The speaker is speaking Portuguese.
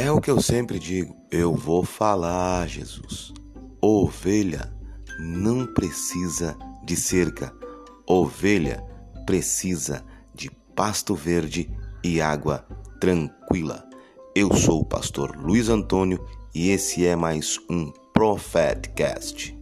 É o que eu sempre digo, eu vou falar, Jesus. Ovelha não precisa de cerca, ovelha precisa de pasto verde e água tranquila. Eu sou o pastor Luiz Antônio e esse é mais um Prophetcast.